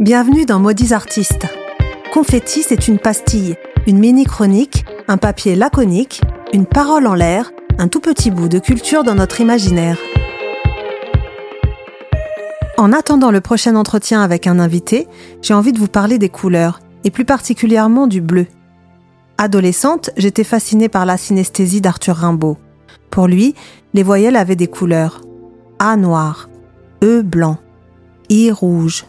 Bienvenue dans Maudits Artistes. Confetti, c'est une pastille, une mini-chronique, un papier laconique, une parole en l'air, un tout petit bout de culture dans notre imaginaire. En attendant le prochain entretien avec un invité, j'ai envie de vous parler des couleurs, et plus particulièrement du bleu. Adolescente, j'étais fascinée par la synesthésie d'Arthur Rimbaud. Pour lui, les voyelles avaient des couleurs. A noir, E blanc, I rouge,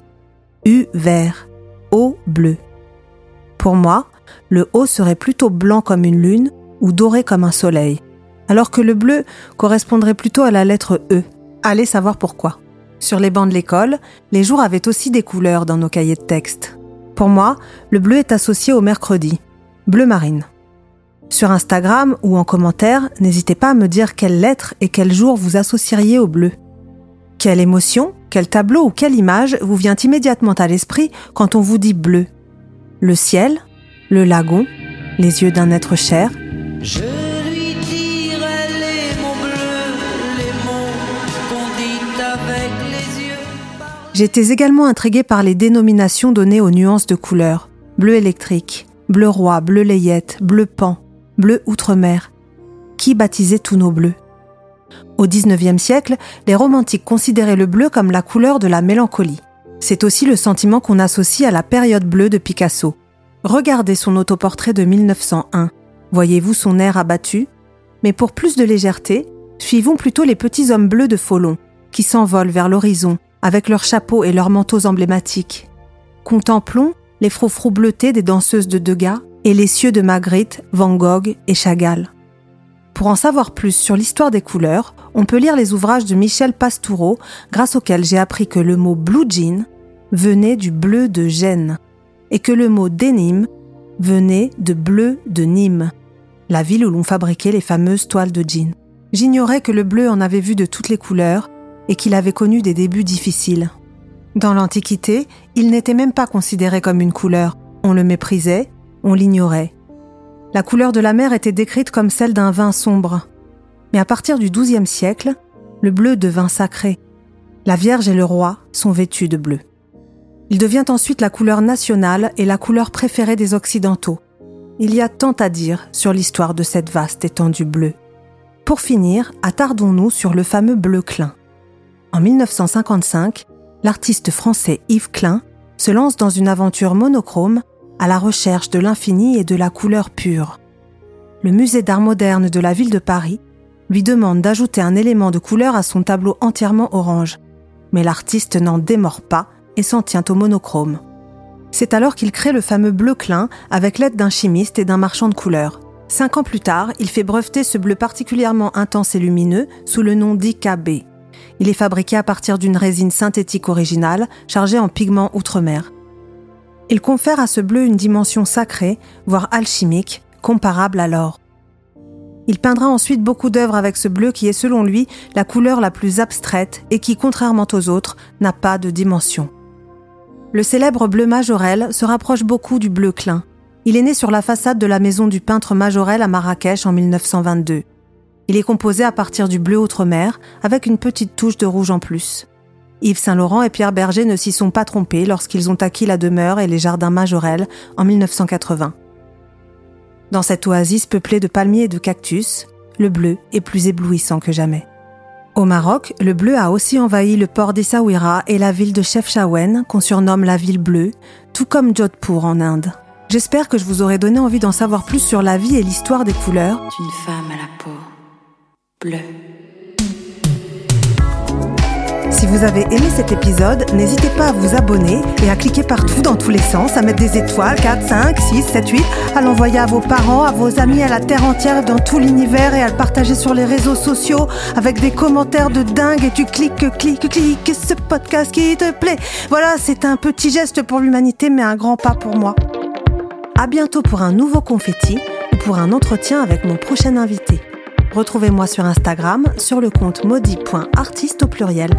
U vert, O bleu. Pour moi, le O serait plutôt blanc comme une lune ou doré comme un soleil, alors que le bleu correspondrait plutôt à la lettre E. Allez savoir pourquoi. Sur les bancs de l'école, les jours avaient aussi des couleurs dans nos cahiers de texte. Pour moi, le bleu est associé au mercredi, bleu marine. Sur Instagram ou en commentaire, n'hésitez pas à me dire quelle lettre et quel jour vous associeriez au bleu. Quelle émotion, quel tableau ou quelle image vous vient immédiatement à l'esprit quand on vous dit bleu Le ciel Le lagon Les yeux d'un être cher Je lui dirai les mots bleus, les mots qu'on dit avec les yeux. J'étais également intriguée par les dénominations données aux nuances de couleurs. Bleu électrique, bleu roi, bleu layette, bleu pan, bleu outre-mer. Qui baptisait tous nos bleus? Au XIXe siècle, les romantiques considéraient le bleu comme la couleur de la mélancolie. C'est aussi le sentiment qu'on associe à la période bleue de Picasso. Regardez son autoportrait de 1901. Voyez-vous son air abattu? Mais pour plus de légèreté, suivons plutôt les petits hommes bleus de Folon, qui s'envolent vers l'horizon, avec leurs chapeaux et leurs manteaux emblématiques. Contemplons les froufrous bleutés des danseuses de Degas et les cieux de Magritte, Van Gogh et Chagall. Pour en savoir plus sur l'histoire des couleurs, on peut lire les ouvrages de Michel Pastoureau, grâce auxquels j'ai appris que le mot blue jean venait du bleu de Gênes et que le mot denim venait de bleu de Nîmes, la ville où l'on fabriquait les fameuses toiles de jean. J'ignorais que le bleu en avait vu de toutes les couleurs et qu'il avait connu des débuts difficiles. Dans l'Antiquité, il n'était même pas considéré comme une couleur. On le méprisait, on l'ignorait. La couleur de la mer était décrite comme celle d'un vin sombre. Mais à partir du XIIe siècle, le bleu devint sacré. La Vierge et le roi sont vêtus de bleu. Il devient ensuite la couleur nationale et la couleur préférée des Occidentaux. Il y a tant à dire sur l'histoire de cette vaste étendue bleue. Pour finir, attardons-nous sur le fameux bleu Klein. En 1955, l'artiste français Yves Klein se lance dans une aventure monochrome à la recherche de l'infini et de la couleur pure. Le musée d'art moderne de la ville de Paris lui demande d'ajouter un élément de couleur à son tableau entièrement orange, mais l'artiste n'en démord pas et s'en tient au monochrome. C'est alors qu'il crée le fameux bleu Klein avec l'aide d'un chimiste et d'un marchand de couleurs. Cinq ans plus tard, il fait breveter ce bleu particulièrement intense et lumineux sous le nom d'IKB. Il est fabriqué à partir d'une résine synthétique originale chargée en pigments outre-mer. Il confère à ce bleu une dimension sacrée, voire alchimique, comparable à l'or. Il peindra ensuite beaucoup d'œuvres avec ce bleu qui est selon lui la couleur la plus abstraite et qui, contrairement aux autres, n'a pas de dimension. Le célèbre bleu Majorel se rapproche beaucoup du bleu Klein. Il est né sur la façade de la maison du peintre Majorel à Marrakech en 1922. Il est composé à partir du bleu outre-mer avec une petite touche de rouge en plus. Yves Saint-Laurent et Pierre Berger ne s'y sont pas trompés lorsqu'ils ont acquis la demeure et les jardins Majorel en 1980. Dans cette oasis peuplée de palmiers et de cactus, le bleu est plus éblouissant que jamais. Au Maroc, le bleu a aussi envahi le port d'Essaouira et la ville de Chefchaouen, qu'on surnomme la ville bleue, tout comme Jodhpur en Inde. J'espère que je vous aurai donné envie d'en savoir plus sur la vie et l'histoire des couleurs. Femme à la peau bleue. Si vous avez aimé cet épisode, n'hésitez pas à vous abonner et à cliquer partout dans tous les sens, à mettre des étoiles, 4, 5, 6, 7, 8, à l'envoyer à vos parents, à vos amis, à la terre entière, dans tout l'univers et à le partager sur les réseaux sociaux avec des commentaires de dingue et tu cliques, cliques, cliques ce podcast qui te plaît. Voilà, c'est un petit geste pour l'humanité mais un grand pas pour moi. À bientôt pour un nouveau confetti ou pour un entretien avec mon prochain invité. Retrouvez-moi sur Instagram sur le compte maudit.artiste au pluriel.